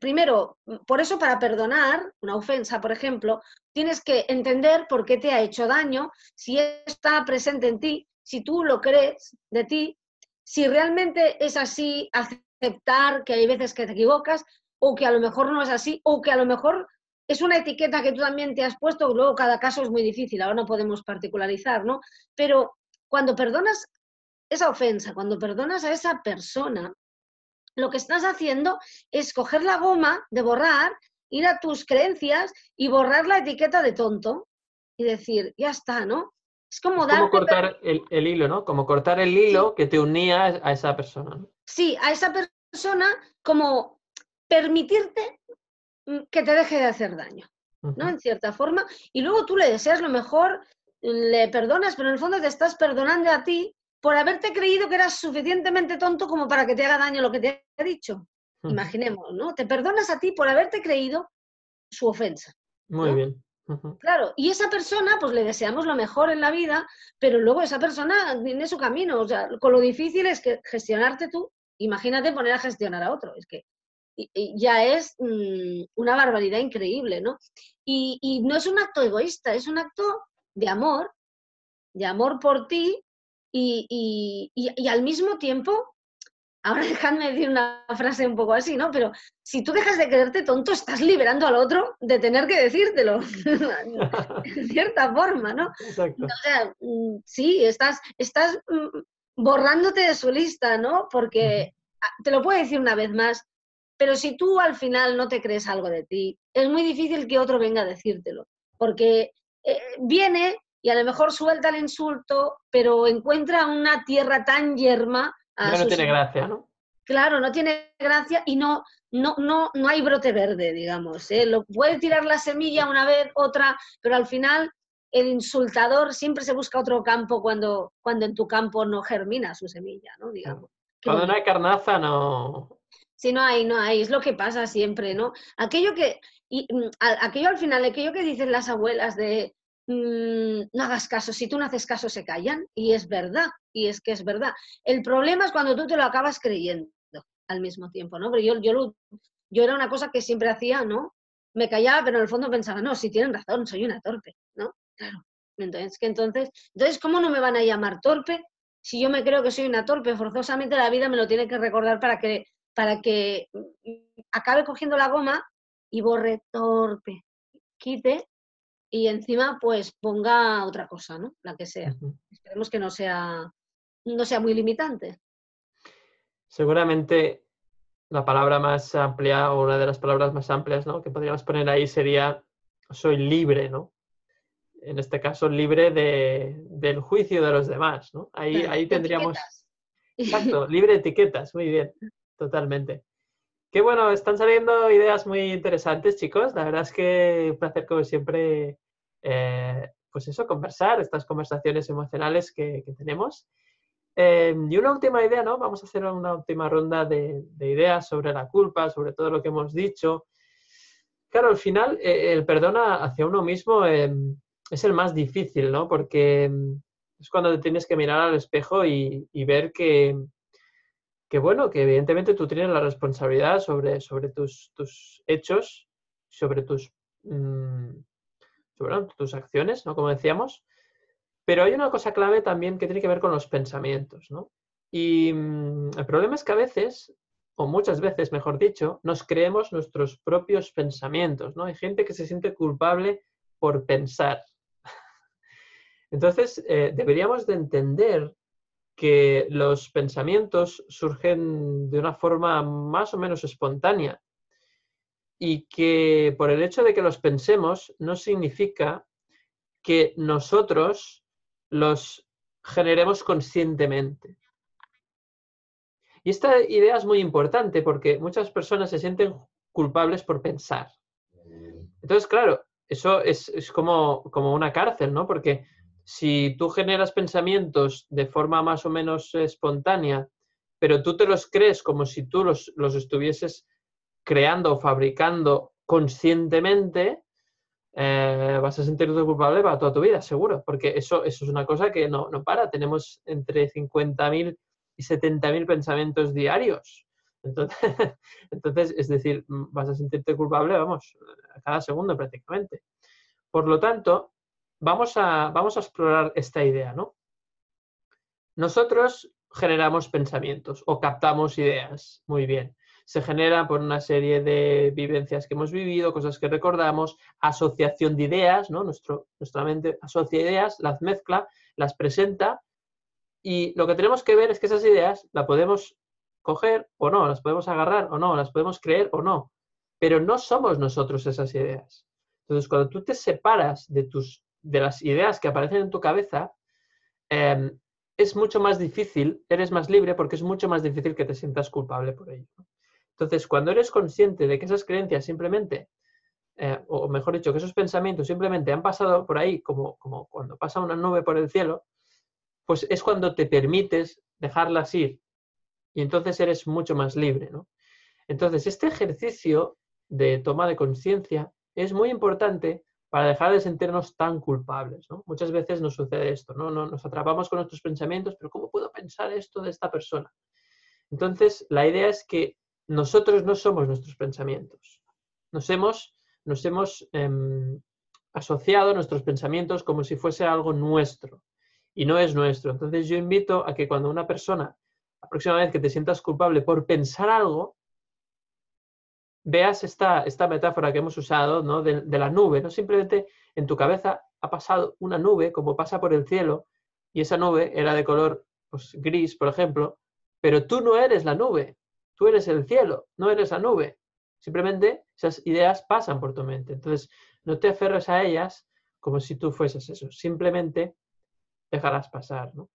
primero, por eso para perdonar una ofensa, por ejemplo, tienes que entender por qué te ha hecho daño, si está presente en ti, si tú lo crees de ti, si realmente es así, aceptar que hay veces que te equivocas o que a lo mejor no es así o que a lo mejor es una etiqueta que tú también te has puesto, luego cada caso es muy difícil, ahora no podemos particularizar, ¿no? Pero cuando perdonas esa ofensa, cuando perdonas a esa persona, lo que estás haciendo es coger la goma de borrar, ir a tus creencias y borrar la etiqueta de tonto y decir, ya está, ¿no? Es como, como cortar el, hilo, ¿no? Como cortar el hilo que te unía a esa persona. Sí, a esa persona como permitirte mm, que te deje de hacer daño, ¿no? En cierta forma. Y luego tú le deseas lo mejor, le perdonas, pero en el fondo te estás perdonando a ti por haberte creído que eras suficientemente tonto como para que te haga daño lo que te ha dicho. Imaginemos, ¿no? Te perdonas a ti por haberte creído su ofensa. Muy bien. Claro, y esa persona, pues le deseamos lo mejor en la vida, pero luego esa persona tiene su camino. O sea, con lo difícil es que gestionarte tú, imagínate poner a gestionar a otro. Es que ya es mm, una barbaridad increíble, ¿no? Y, y no es un acto egoísta, es un acto de amor, de amor por ti y, al mismo tiempo, ahora dejadme decir una frase un poco así, ¿no? Pero si tú dejas de creerte tonto, estás liberando al otro de tener que decírtelo, en cierta forma, ¿no? Exacto. O sea, mm, sí, estás, estás mm, borrándote de su lista, ¿no? Porque te lo puedo decir una vez más, pero si tú al final no te crees algo de ti, es muy difícil que otro venga a decírtelo, porque eh, viene y a lo mejor suelta el insulto, pero encuentra una tierra tan yerma. no tiene gracia, ¿no? Claro, no tiene gracia y no, no, no, no hay brote verde, digamos. ¿eh? Lo, puede tirar la semilla una vez, otra, pero al final el insultador siempre se busca otro campo cuando, cuando en tu campo no germina su semilla, ¿no? Digamos. Cuando no hay carnaza, no. Sí, no hay, no hay, es lo que pasa siempre, ¿no? Aquello que, y, mm, aquello al final, aquello que dicen las abuelas de no hagas caso, si tú no haces caso se callan y es verdad, y es que es verdad. El problema es cuando tú te lo acabas creyendo al mismo tiempo, ¿no? Pero yo, yo, yo era una cosa que siempre hacía, ¿no? Me callaba, pero en el fondo pensaba, no, si tienen razón, soy una torpe, ¿no? Claro. Entonces, que entonces, entonces, ¿cómo no me van a llamar torpe? Si yo me creo que soy una torpe, forzosamente la vida me lo tiene que recordar para que, para que mm, acabe cogiendo la goma y borre torpe, quite y encima pues ponga otra cosa, ¿no? La que sea. Esperemos que no sea, no sea muy limitante. Seguramente la palabra más amplia o una de las palabras más amplias ¿no? que podríamos poner ahí sería soy libre, ¿no? En este caso, libre de, del juicio de los demás, ¿no? Ahí, ahí tendríamos... Exacto, libre de etiquetas, muy bien, totalmente. Qué bueno, están saliendo ideas muy interesantes, chicos. La verdad es que un placer, como siempre, eh, pues eso, conversar, estas conversaciones emocionales que, tenemos. Eh, y una última idea, ¿no? Vamos a hacer una última ronda de, ideas sobre la culpa, sobre todo lo que hemos dicho. Claro, al final, eh, el perdón hacia uno mismo es el más difícil, ¿no? Porque es cuando te tienes que mirar al espejo y ver que, que bueno, que evidentemente tú tienes la responsabilidad sobre, sobre tus, tus hechos, sobre tus, mm, sobre, tus acciones, ¿no? Como decíamos. Pero hay una cosa clave también que tiene que ver con los pensamientos, ¿no? Y mm, el problema es que a veces, o muchas veces, mejor dicho, nos creemos nuestros propios pensamientos, ¿no? Hay gente que se siente culpable por pensar. Entonces, eh, deberíamos de entender que los pensamientos surgen de una forma más o menos espontánea y que por el hecho de que los pensemos no significa que nosotros los generemos conscientemente. Y esta idea es muy importante porque muchas personas se sienten culpables por pensar. Entonces, claro, eso es, como, como, una cárcel, ¿no? Porque si tú generas pensamientos de forma más o menos espontánea, pero tú te los crees como si tú los, estuvieses creando o fabricando conscientemente, eh, vas a sentirte culpable para toda tu vida, seguro, porque eso, eso es una cosa que no, no para. Tenemos entre 50.000 y 70.000 pensamientos diarios. Entonces, entonces, es decir, vas a sentirte culpable, vamos, cada segundo prácticamente. Por lo tanto, vamos a, vamos a explorar esta idea, ¿no? Nosotros generamos pensamientos o captamos ideas, muy bien. Se genera por una serie de vivencias que hemos vivido, cosas que recordamos, asociación de ideas, ¿no? Nuestro, nuestra mente asocia ideas, las mezcla, las presenta y lo que tenemos que ver es que esas ideas las podemos coger o no, las podemos agarrar o no, las podemos creer o no, pero no somos nosotros esas ideas. Entonces, cuando tú te separas de tus de las ideas que aparecen en tu cabeza, em, es mucho más difícil, eres más libre porque es mucho más difícil que te sientas culpable por ello. Entonces, cuando eres consciente de que esas creencias simplemente, eh, o mejor dicho, que esos pensamientos simplemente han pasado por ahí, como, como cuando pasa una nube por el cielo, pues es cuando te permites dejarlas ir y entonces eres mucho más libre. ¿no? Entonces, este ejercicio de toma de conciencia es muy importante para dejar de sentirnos tan culpables. Muchas veces nos sucede esto, ¿no? Nos atrapamos con nuestros pensamientos, pero ¿cómo puedo pensar esto de esta persona? Entonces, la idea es que nosotros no somos nuestros pensamientos. Nos hemos, nos hemos em, asociado nuestros pensamientos como si fuese algo nuestro y no es nuestro. Entonces, yo invito a que cuando una persona, la próxima vez que te sientas culpable por pensar algo, veas esta, esta metáfora que hemos usado ¿no? de, la nube, ¿no? Simplemente en tu cabeza ha pasado una nube como pasa por el cielo y esa nube era de color pues, gris, por ejemplo, pero tú no eres la nube, tú eres el cielo, no eres la nube. Simplemente esas ideas pasan por tu mente. Entonces, no te aferres a ellas como si tú fueses eso, simplemente dejarás pasar. ¿no?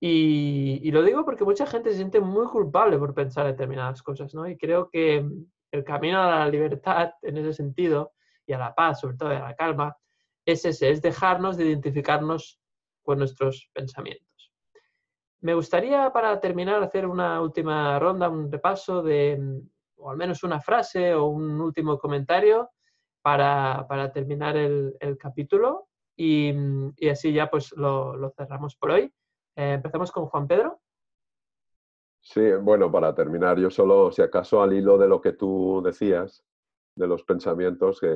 Y, y, lo digo porque mucha gente se siente muy culpable por pensar determinadas cosas, ¿no? Y creo que, el camino a la libertad en ese sentido y a la paz, sobre todo a la calma, es ese, es dejarnos de identificarnos con nuestros pensamientos. Me gustaría para terminar hacer una última ronda, un repaso de, o al menos una frase o un último comentario para, terminar el, capítulo y, así ya pues lo, cerramos por hoy. Eh, empezamos con Juan Pedro. Sí, bueno, para terminar, yo solo, si acaso, al hilo de lo que tú decías, de los pensamientos, que,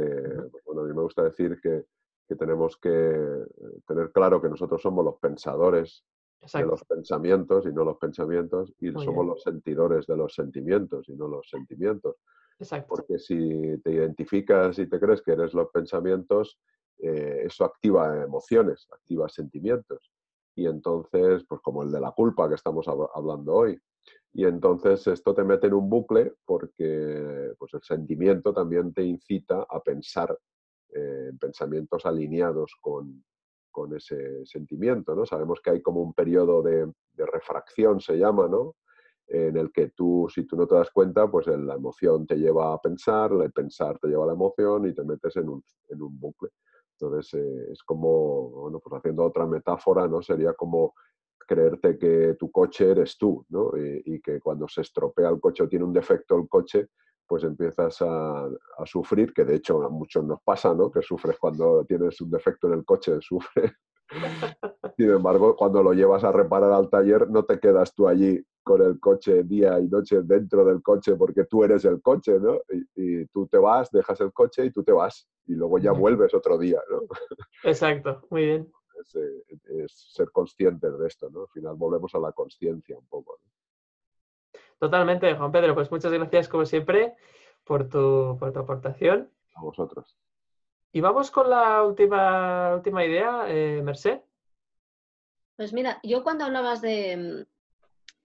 bueno, a mí me gusta decir que, tenemos que eh, tener claro que nosotros somos los pensadores de los pensamientos y no los pensamientos, y somos los sentidores de los sentimientos y no los sentimientos. Exacto. Porque si te identificas y te crees que eres los pensamientos, eh, eso activa emociones, activa sentimientos. Y entonces, pues como el de la culpa que estamos hablando hoy, y entonces esto te mete en un bucle porque pues el sentimiento también te incita a pensar eh, en pensamientos alineados con, con, ese sentimiento. ¿no? Sabemos que hay como un periodo de, de, refracción, se llama, ¿no? en el que tú, si tú no te das cuenta, pues la emoción te lleva a pensar, el pensar te lleva a la emoción y te metes en un, en un bucle. Entonces eh, es como, bueno, pues haciendo otra metáfora, ¿no? Sería como creerte que tu coche eres tú, ¿no? Y, que cuando se estropea el coche o tiene un defecto el coche, pues empiezas a, sufrir, que de hecho a muchos nos pasa, ¿no? Que sufres cuando tienes un defecto en el coche, sufres. Sin embargo, cuando lo llevas a reparar al taller, no te quedas tú allí con el coche día y noche dentro del coche porque tú eres el coche, ¿no? Y, tú te vas, dejas el coche y tú te vas y luego ya vuelves otro día, ¿no? Exacto, muy bien. Es, ser conscientes de esto, ¿no? Al final volvemos a la conciencia un poco. Totalmente, Juan Pedro. Pues muchas gracias, como siempre, por tu, por tu aportación. A vosotros. Y vamos con la última, última idea, eh, Merced. Pues mira, yo cuando hablabas de,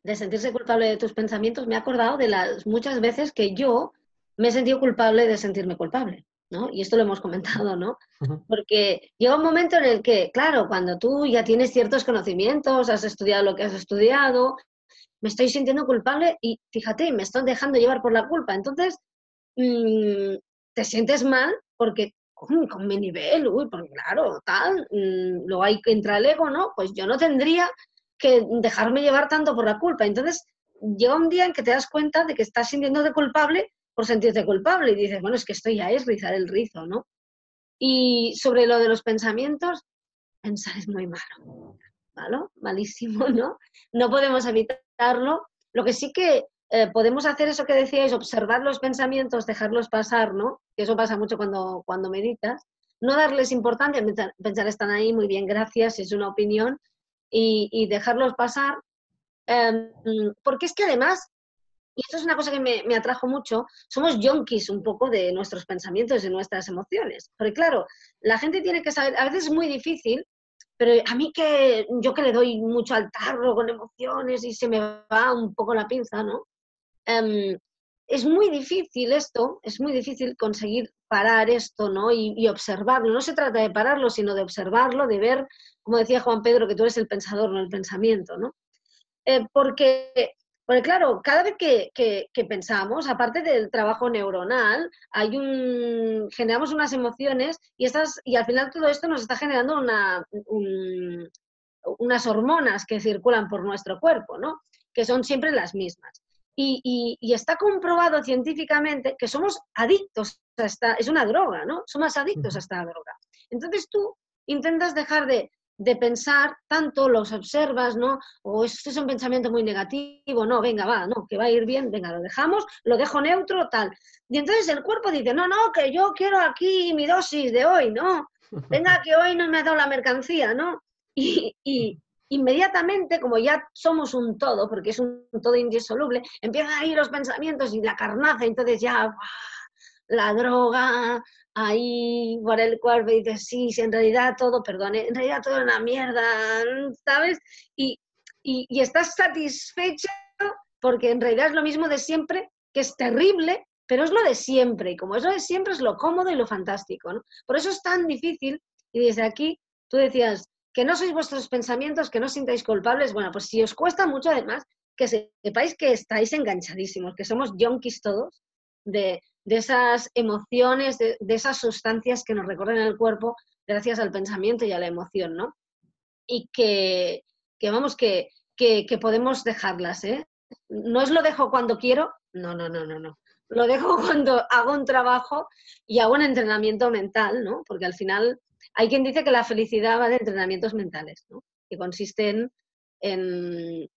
de sentirse culpable de tus pensamientos, me he acordado de las muchas veces que yo me he sentido culpable de sentirme culpable, ¿no? Y esto lo hemos comentado, ¿no? Porque llega un momento en el que, claro, cuando tú ya tienes ciertos conocimientos, has estudiado lo que has estudiado, me estoy sintiendo culpable y fíjate, me estoy dejando llevar por la culpa. Entonces, mm, te sientes mal porque con mi nivel, uy, porque claro, tal, mm, luego hay que entra el ego, ¿no? Pues yo no tendría que dejarme llevar tanto por la culpa. Entonces, llega un día en que te das cuenta de que estás sintiéndote culpable por sentirte culpable y dices, bueno, es que esto ya es rizar el rizo, ¿no? Y sobre lo de los pensamientos, pensar es muy malo, ¿malo? Malísimo, ¿no? No podemos evitarlo. Lo que sí que eh, podemos hacer eso que decíais, observar los pensamientos, dejarlos pasar, ¿no? Que eso pasa mucho cuando, cuando meditas. No darles importancia, pensar, están ahí, muy bien, gracias, es una opinión, y, dejarlos pasar. Em, porque es que además, y esto es una cosa que me, me atrajo mucho, somos yonkis un poco de nuestros pensamientos y nuestras emociones. Porque claro, la gente tiene que saber, a veces es muy difícil, pero a mí que yo que le doy mucho al tarro con emociones y se me va un poco la pinza, ¿no? Em, es muy difícil esto, es muy difícil conseguir parar esto, ¿no? Y, observarlo. No se trata de pararlo, sino de observarlo, de ver, como decía Juan Pedro, que tú eres el pensador, no el pensamiento, ¿no? Eh, porque, porque, claro, cada vez que, que, pensamos, aparte del trabajo neuronal, hay un, generamos unas emociones y, estas, y al final todo esto nos está generando una, unas hormonas que circulan por nuestro cuerpo, ¿no? Que son siempre las mismas. Y, está comprobado científicamente que somos adictos a esta, es una droga, ¿no? Somos adictos a esta droga. Entonces tú intentas dejar de, pensar tanto, los observas, ¿no? O este es un pensamiento muy negativo, no, venga, va, no, que va a ir bien, venga, lo dejamos, lo dejo neutro, tal. Y entonces el cuerpo dice, no, no, que yo quiero aquí mi dosis de hoy, ¿no? Venga, que hoy no me ha dado la mercancía, ¿no? Y, inmediatamente, como ya somos un todo, porque es un todo indisoluble, empiezan ir los pensamientos y la carnaza, entonces ya la droga ahí por el cuerpo y dices, sí, sí, en realidad todo, perdón, en realidad todo es una mierda, ¿sabes? Y, y, estás satisfecho porque en realidad es lo mismo de siempre, que es terrible, pero es lo de siempre, y como es lo de siempre es lo cómodo y lo fantástico, ¿no? Por eso es tan difícil, y desde aquí tú decías, que no sois vuestros pensamientos, que no os sintáis culpables, bueno, pues si os cuesta mucho además, que sepáis que estáis enganchadísimos, que somos yonkis todos de, esas emociones, de, esas sustancias que nos recorren el cuerpo gracias al pensamiento y a la emoción, ¿no? Y que, vamos, que, que, podemos dejarlas, ¿eh? No es lo dejo cuando quiero, no, no, no, no, no. Lo dejo cuando hago un trabajo y hago un entrenamiento mental, ¿no? Porque al final hay quien dice que la felicidad va de entrenamientos mentales, ¿no? que consisten en,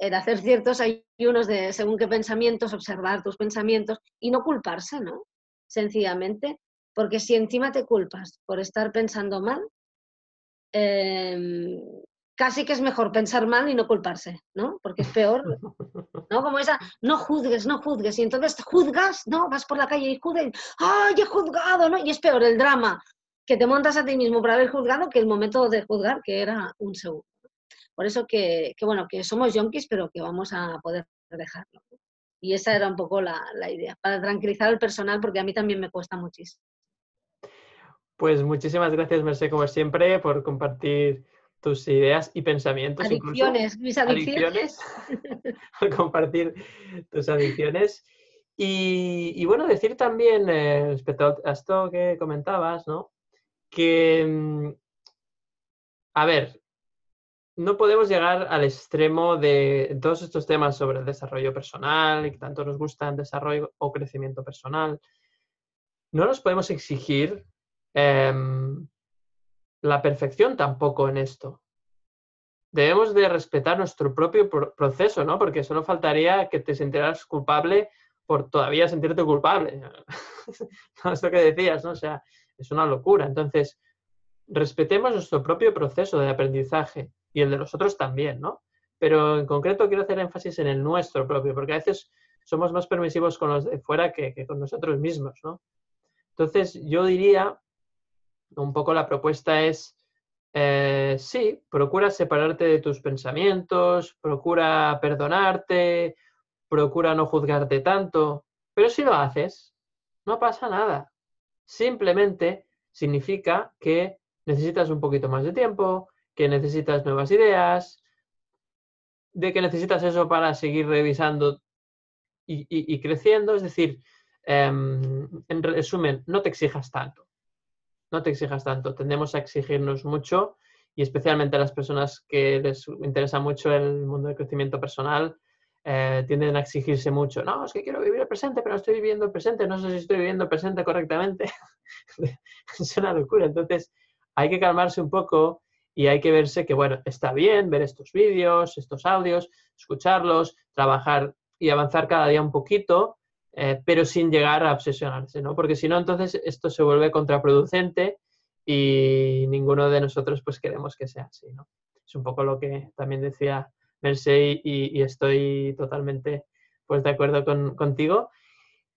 hacer ciertos ayunos de según qué pensamientos, observar tus pensamientos y no culparse, ¿no? Sencillamente, porque si encima te culpas por estar pensando mal, em, casi que es mejor pensar mal y no culparse, ¿no? Porque es peor, ¿no? Como esa, no juzgues, no juzgues, y entonces juzgas, ¿no? Vas por la calle y juzgas, ¡ay, he juzgado, ¿no? Y es peor el drama, que te montas a ti mismo por haber juzgado que el momento de juzgar, que era un segundo. Por eso que, bueno, que somos yonkis, pero que vamos a poder dejarlo. Y esa era un poco la, idea, para tranquilizar al personal, porque a mí también me cuesta muchísimo. Pues muchísimas gracias, Merced, como siempre, por compartir tus ideas y pensamientos. Adicciones, mis adicciones. por compartir tus adicciones. Y, bueno, decir también eh, respecto a esto que comentabas, ¿no? que, mm, a ver, no podemos llegar al extremo de todos estos temas sobre el desarrollo personal y que tanto nos gustan desarrollo o crecimiento personal. No nos podemos exigir em, la perfección tampoco en esto. debemos de respetar nuestro propio proceso, ¿no? Porque solo faltaría que te sintieras culpable por todavía sentirte culpable. Esto que decías, ¿no? O sea, es una locura. Entonces, respetemos nuestro propio proceso de aprendizaje y el de los otros también, ¿no? Pero en concreto quiero hacer énfasis en el nuestro propio, porque a veces somos más permisivos con los de fuera que, con nosotros mismos, ¿no? Entonces, yo diría, un poco la propuesta es, eh, sí, procura separarte de tus pensamientos, procura perdonarte, procura no juzgarte tanto, pero si lo haces, no pasa nada. Simplemente significa que necesitas un poquito más de tiempo, que necesitas nuevas ideas, de que necesitas eso para seguir revisando y, creciendo. Es decir, em, en resumen, no te exijas tanto. No te exijas tanto. Tendemos a exigirnos mucho y especialmente a las personas que les interesa mucho el mundo del crecimiento personal, eh, tienden a exigirse mucho. No, es que quiero vivir el presente, pero no estoy viviendo el presente, no sé si estoy viviendo el presente correctamente. es una locura. Entonces, hay que calmarse un poco y hay que verse que, bueno, está bien ver estos vídeos, estos audios, escucharlos, trabajar y avanzar cada día un poquito, eh, pero sin llegar a obsesionarse, ¿no? Porque si no, entonces esto se vuelve contraproducente y ninguno de nosotros pues queremos que sea así, ¿no? Es un poco lo que también decía Mercedes y, estoy totalmente pues de acuerdo contigo.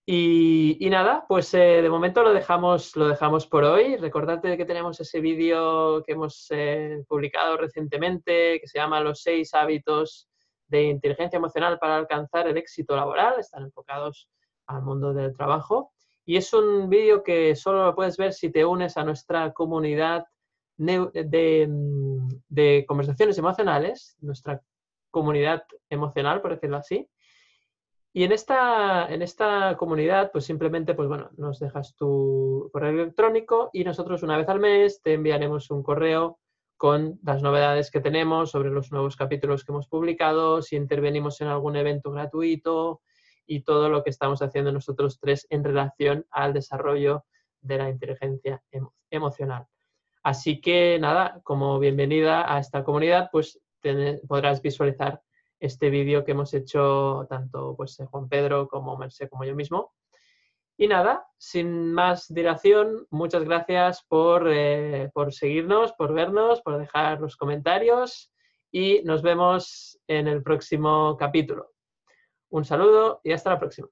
Y, nada, pues eh, de momento lo dejamos, lo dejamos por hoy. Recordarte que tenemos ese vídeo que hemos eh, publicado recientemente que se llama Los seis hábitos de inteligencia emocional para alcanzar el éxito laboral. Están enfocados al mundo del trabajo. Y es un vídeo que solo lo puedes ver si te unes a nuestra comunidad de, de conversaciones emocionales, nuestra comunidad emocional, por decirlo así y en esta, en esta comunidad, pues simplemente, pues bueno, nos dejas tu correo electrónico y nosotros una vez al mes te enviaremos un correo con las novedades que tenemos sobre los nuevos capítulos que hemos publicado, si intervenimos en algún evento gratuito y todo lo que estamos haciendo nosotros tres en relación al desarrollo de la inteligencia emocional. Así que nada, como bienvenida a esta comunidad, pues podrás visualizar este vídeo que hemos hecho tanto pues, eh, Juan Pedro como Merced como yo mismo. Y nada, sin más dilación, muchas gracias por, eh, por seguirnos, por vernos, por dejar los comentarios y nos vemos en el próximo capítulo. Un saludo y hasta la próxima.